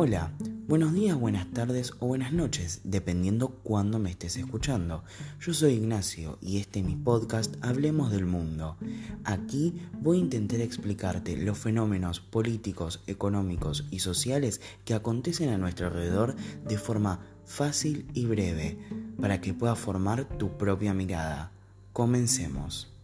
Hola, buenos días, buenas tardes o buenas noches, dependiendo cuándo me estés escuchando. Yo soy Ignacio y este es mi podcast Hablemos del Mundo. Aquí voy a intentar explicarte los fenómenos políticos, económicos y sociales que acontecen a nuestro alrededor de forma fácil y breve, para que puedas formar tu propia mirada. Comencemos.